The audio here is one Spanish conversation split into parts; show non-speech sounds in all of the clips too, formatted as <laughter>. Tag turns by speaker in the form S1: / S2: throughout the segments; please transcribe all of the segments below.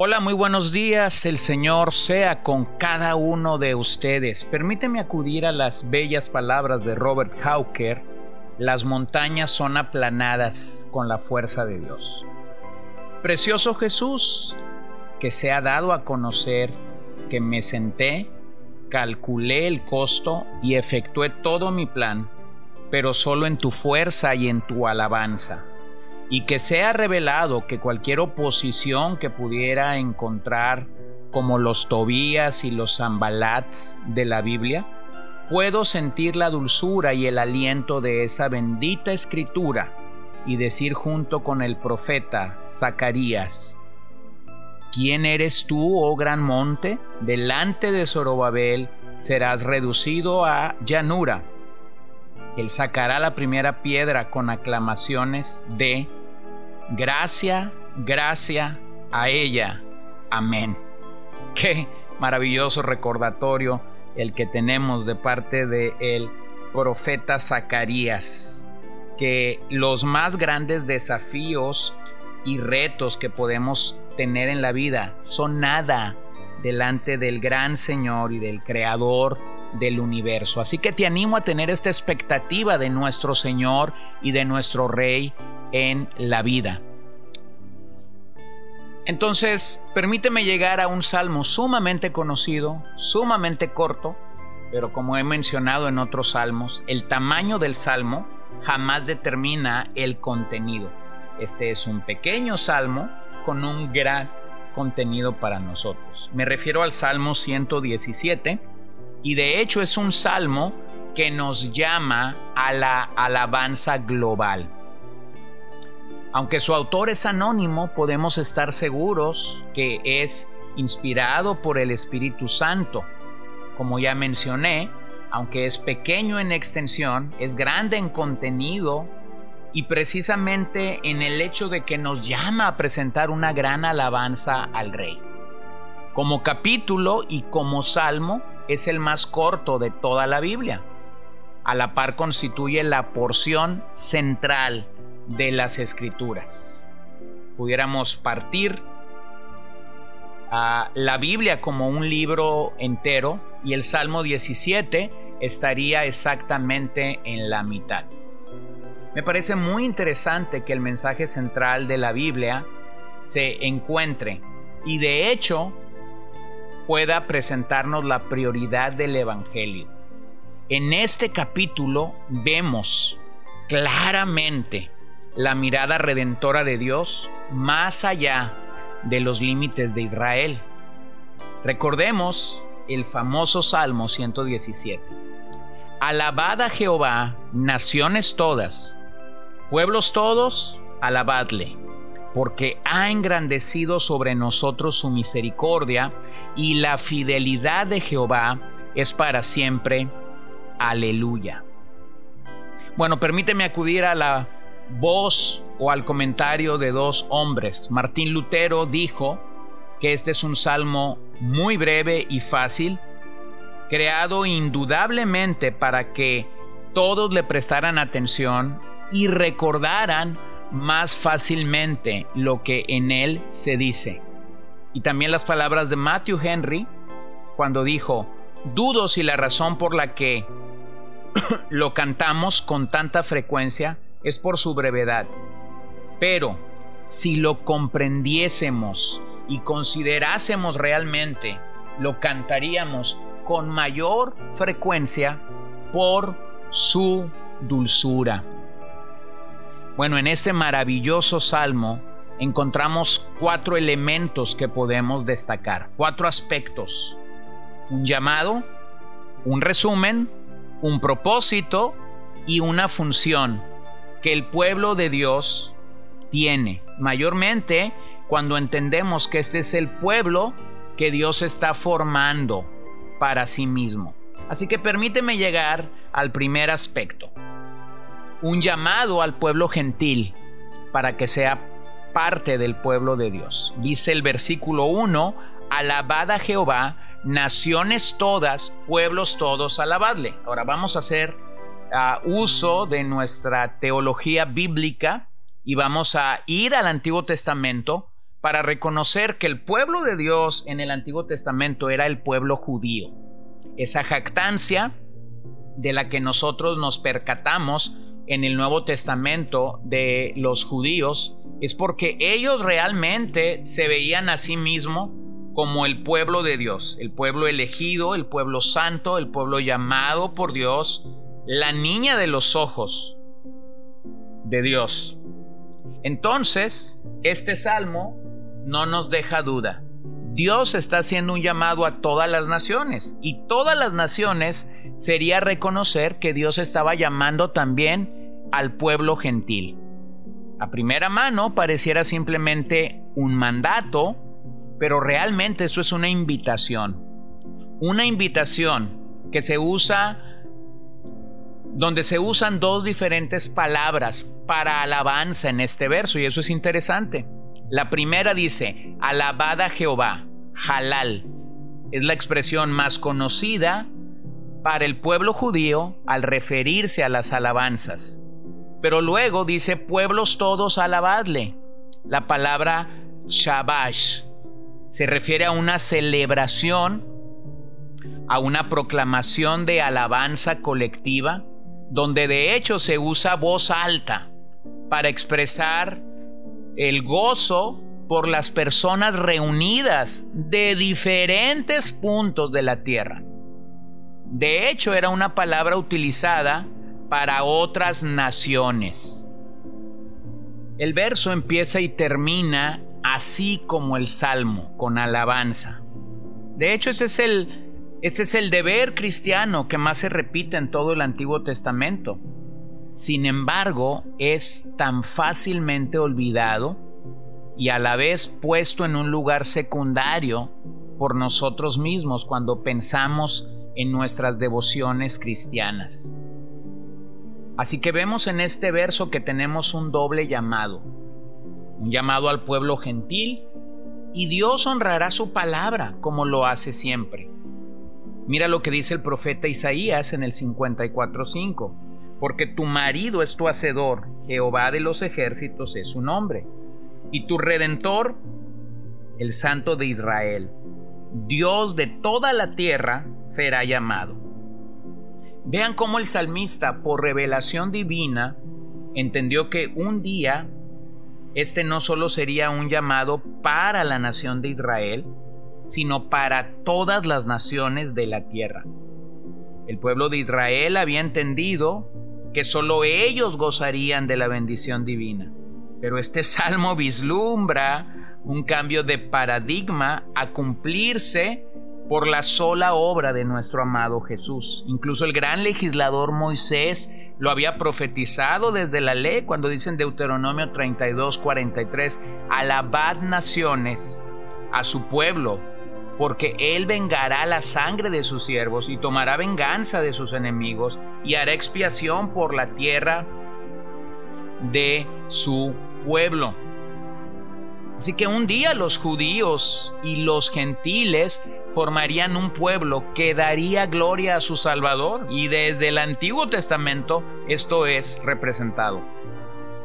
S1: Hola, muy buenos días. El Señor sea con cada uno de ustedes. Permíteme acudir a las bellas palabras de Robert Hawker. Las montañas son aplanadas con la fuerza de Dios. Precioso Jesús, que se ha dado a conocer que me senté, calculé el costo y efectué todo mi plan, pero solo en tu fuerza y en tu alabanza y que sea revelado que cualquier oposición que pudiera encontrar, como los Tobías y los Zambalats de la Biblia, puedo sentir la dulzura y el aliento de esa bendita escritura y decir junto con el profeta Zacarías, ¿Quién eres tú, oh gran monte? Delante de Zorobabel serás reducido a llanura. Él sacará la primera piedra con aclamaciones de Gracia, gracia a ella. Amén. Qué maravilloso recordatorio el que tenemos de parte del el profeta Zacarías, que los más grandes desafíos y retos que podemos tener en la vida son nada delante del gran Señor y del Creador del universo. Así que te animo a tener esta expectativa de nuestro Señor y de nuestro Rey en la vida. Entonces, permíteme llegar a un salmo sumamente conocido, sumamente corto, pero como he mencionado en otros salmos, el tamaño del salmo jamás determina el contenido. Este es un pequeño salmo con un gran contenido para nosotros. Me refiero al Salmo 117 y de hecho es un salmo que nos llama a la alabanza global. Aunque su autor es anónimo, podemos estar seguros que es inspirado por el Espíritu Santo. Como ya mencioné, aunque es pequeño en extensión, es grande en contenido y precisamente en el hecho de que nos llama a presentar una gran alabanza al Rey. Como capítulo y como salmo es el más corto de toda la Biblia. A la par constituye la porción central de las escrituras. Pudiéramos partir a la Biblia como un libro entero y el Salmo 17 estaría exactamente en la mitad. Me parece muy interesante que el mensaje central de la Biblia se encuentre y de hecho pueda presentarnos la prioridad del Evangelio. En este capítulo vemos claramente la mirada redentora de Dios más allá de los límites de Israel. Recordemos el famoso Salmo 117. Alabad a Jehová, naciones todas, pueblos todos, alabadle, porque ha engrandecido sobre nosotros su misericordia y la fidelidad de Jehová es para siempre. Aleluya. Bueno, permíteme acudir a la voz o al comentario de dos hombres. Martín Lutero dijo que este es un salmo muy breve y fácil, creado indudablemente para que todos le prestaran atención y recordaran más fácilmente lo que en él se dice. Y también las palabras de Matthew Henry cuando dijo, dudo si la razón por la que <coughs> lo cantamos con tanta frecuencia es por su brevedad. Pero si lo comprendiésemos y considerásemos realmente, lo cantaríamos con mayor frecuencia por su dulzura. Bueno, en este maravilloso salmo encontramos cuatro elementos que podemos destacar, cuatro aspectos. Un llamado, un resumen, un propósito y una función que el pueblo de Dios tiene, mayormente cuando entendemos que este es el pueblo que Dios está formando para sí mismo. Así que permíteme llegar al primer aspecto. Un llamado al pueblo gentil para que sea parte del pueblo de Dios. Dice el versículo 1, alabad a Jehová, naciones todas, pueblos todos, alabadle. Ahora vamos a hacer uh, uso de nuestra teología bíblica y vamos a ir al Antiguo Testamento para reconocer que el pueblo de Dios en el Antiguo Testamento era el pueblo judío. Esa jactancia de la que nosotros nos percatamos en el Nuevo Testamento de los judíos es porque ellos realmente se veían a sí mismos como el pueblo de Dios, el pueblo elegido, el pueblo santo, el pueblo llamado por Dios, la niña de los ojos de Dios. Entonces, este salmo no nos deja duda. Dios está haciendo un llamado a todas las naciones y todas las naciones sería reconocer que Dios estaba llamando también al pueblo gentil. A primera mano pareciera simplemente un mandato, pero realmente eso es una invitación. Una invitación que se usa donde se usan dos diferentes palabras para alabanza en este verso y eso es interesante. La primera dice, alabada Jehová, halal. Es la expresión más conocida para el pueblo judío al referirse a las alabanzas. Pero luego dice, pueblos todos alabadle. La palabra shabash se refiere a una celebración, a una proclamación de alabanza colectiva, donde de hecho se usa voz alta para expresar el gozo por las personas reunidas de diferentes puntos de la tierra. De hecho, era una palabra utilizada para otras naciones. El verso empieza y termina así como el salmo, con alabanza. De hecho, ese es el, ese es el deber cristiano que más se repite en todo el Antiguo Testamento. Sin embargo, es tan fácilmente olvidado y a la vez puesto en un lugar secundario por nosotros mismos cuando pensamos en nuestras devociones cristianas. Así que vemos en este verso que tenemos un doble llamado, un llamado al pueblo gentil y Dios honrará su palabra como lo hace siempre. Mira lo que dice el profeta Isaías en el 54.5 porque tu marido es tu hacedor, Jehová de los ejércitos es su nombre, y tu redentor, el Santo de Israel, Dios de toda la tierra, será llamado. Vean cómo el salmista, por revelación divina, entendió que un día este no solo sería un llamado para la nación de Israel, sino para todas las naciones de la tierra. El pueblo de Israel había entendido que solo ellos gozarían de la bendición divina. Pero este salmo vislumbra un cambio de paradigma a cumplirse por la sola obra de nuestro amado Jesús. Incluso el gran legislador Moisés lo había profetizado desde la ley cuando dice en Deuteronomio 32, 43, alabad naciones a su pueblo porque él vengará la sangre de sus siervos y tomará venganza de sus enemigos y hará expiación por la tierra de su pueblo. Así que un día los judíos y los gentiles formarían un pueblo que daría gloria a su Salvador y desde el Antiguo Testamento esto es representado.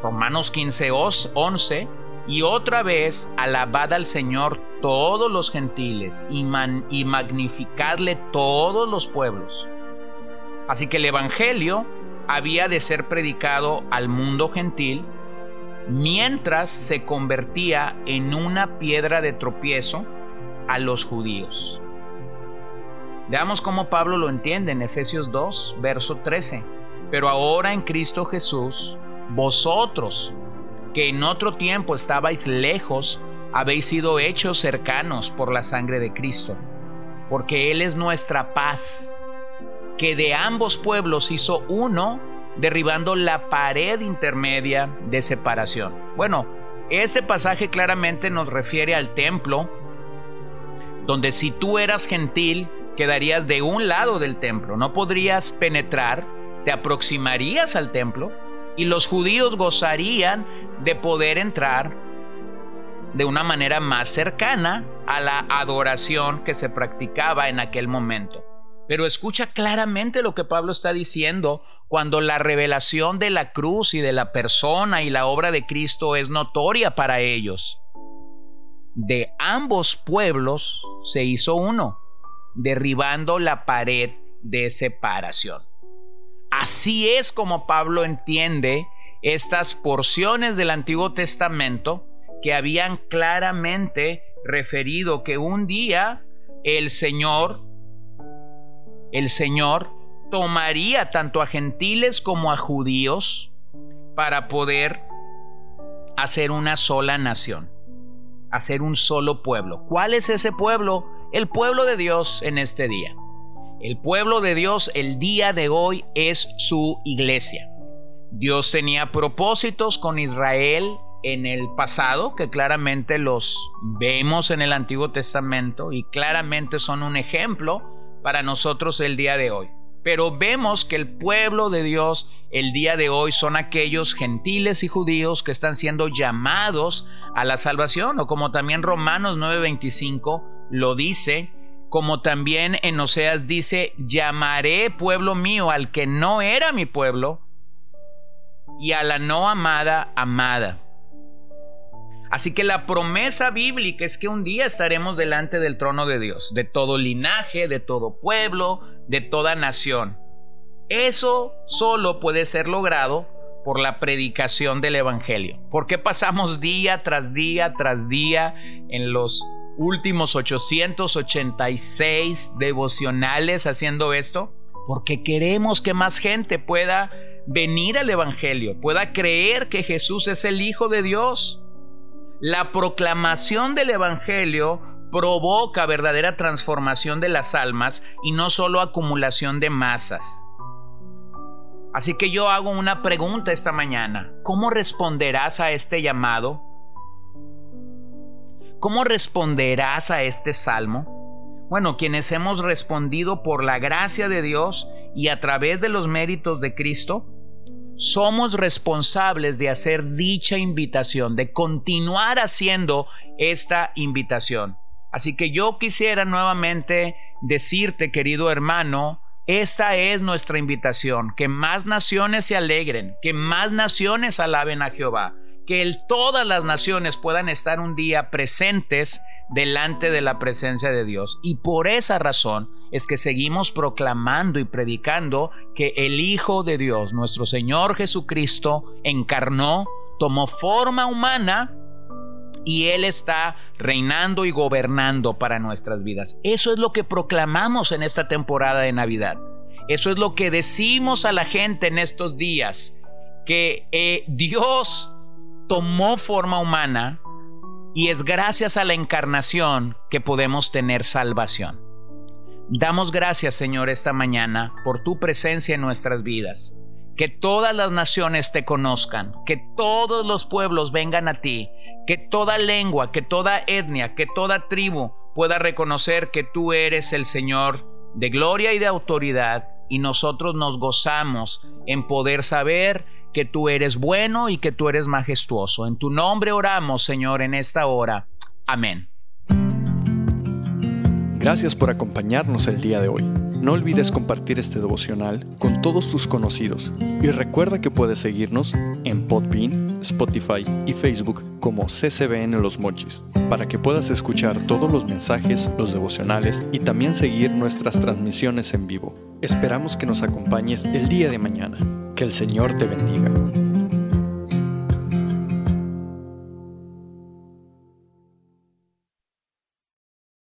S1: Romanos 15, 11 y otra vez alabad al Señor todos los gentiles y, y magnificadle todos los pueblos. Así que el Evangelio había de ser predicado al mundo gentil mientras se convertía en una piedra de tropiezo a los judíos. Veamos cómo Pablo lo entiende en Efesios 2, verso 13. Pero ahora en Cristo Jesús, vosotros, que en otro tiempo estabais lejos, habéis sido hechos cercanos por la sangre de Cristo, porque Él es nuestra paz, que de ambos pueblos hizo uno, derribando la pared intermedia de separación. Bueno, este pasaje claramente nos refiere al templo, donde si tú eras gentil, quedarías de un lado del templo, no podrías penetrar, te aproximarías al templo y los judíos gozarían de poder entrar de una manera más cercana a la adoración que se practicaba en aquel momento. Pero escucha claramente lo que Pablo está diciendo cuando la revelación de la cruz y de la persona y la obra de Cristo es notoria para ellos. De ambos pueblos se hizo uno, derribando la pared de separación. Así es como Pablo entiende estas porciones del Antiguo Testamento que habían claramente referido que un día el Señor, el Señor tomaría tanto a gentiles como a judíos para poder hacer una sola nación, hacer un solo pueblo. ¿Cuál es ese pueblo? El pueblo de Dios en este día. El pueblo de Dios el día de hoy es su iglesia. Dios tenía propósitos con Israel en el pasado, que claramente los vemos en el Antiguo Testamento y claramente son un ejemplo para nosotros el día de hoy. Pero vemos que el pueblo de Dios el día de hoy son aquellos gentiles y judíos que están siendo llamados a la salvación, o como también Romanos 9:25 lo dice, como también en Oseas dice, llamaré pueblo mío al que no era mi pueblo y a la no amada amada. Así que la promesa bíblica es que un día estaremos delante del trono de Dios, de todo linaje, de todo pueblo, de toda nación. Eso solo puede ser logrado por la predicación del Evangelio. ¿Por qué pasamos día tras día tras día en los últimos 886 devocionales haciendo esto? Porque queremos que más gente pueda venir al Evangelio, pueda creer que Jesús es el Hijo de Dios la proclamación del Evangelio provoca verdadera transformación de las almas y no solo acumulación de masas. Así que yo hago una pregunta esta mañana. ¿Cómo responderás a este llamado? ¿Cómo responderás a este salmo? Bueno, quienes hemos respondido por la gracia de Dios y a través de los méritos de Cristo, somos responsables de hacer dicha invitación, de continuar haciendo esta invitación. Así que yo quisiera nuevamente decirte, querido hermano, esta es nuestra invitación, que más naciones se alegren, que más naciones alaben a Jehová, que todas las naciones puedan estar un día presentes delante de la presencia de Dios. Y por esa razón es que seguimos proclamando y predicando que el Hijo de Dios, nuestro Señor Jesucristo, encarnó, tomó forma humana y Él está reinando y gobernando para nuestras vidas. Eso es lo que proclamamos en esta temporada de Navidad. Eso es lo que decimos a la gente en estos días, que eh, Dios tomó forma humana y es gracias a la encarnación que podemos tener salvación. Damos gracias, Señor, esta mañana por tu presencia en nuestras vidas. Que todas las naciones te conozcan, que todos los pueblos vengan a ti, que toda lengua, que toda etnia, que toda tribu pueda reconocer que tú eres el Señor de gloria y de autoridad y nosotros nos gozamos en poder saber que tú eres bueno y que tú eres majestuoso. En tu nombre oramos, Señor, en esta hora. Amén.
S2: Gracias por acompañarnos el día de hoy. No olvides compartir este devocional con todos tus conocidos y recuerda que puedes seguirnos en Podbean, Spotify y Facebook como CCBN Los Mochis para que puedas escuchar todos los mensajes, los devocionales y también seguir nuestras transmisiones en vivo. Esperamos que nos acompañes el día de mañana. Que el Señor te bendiga.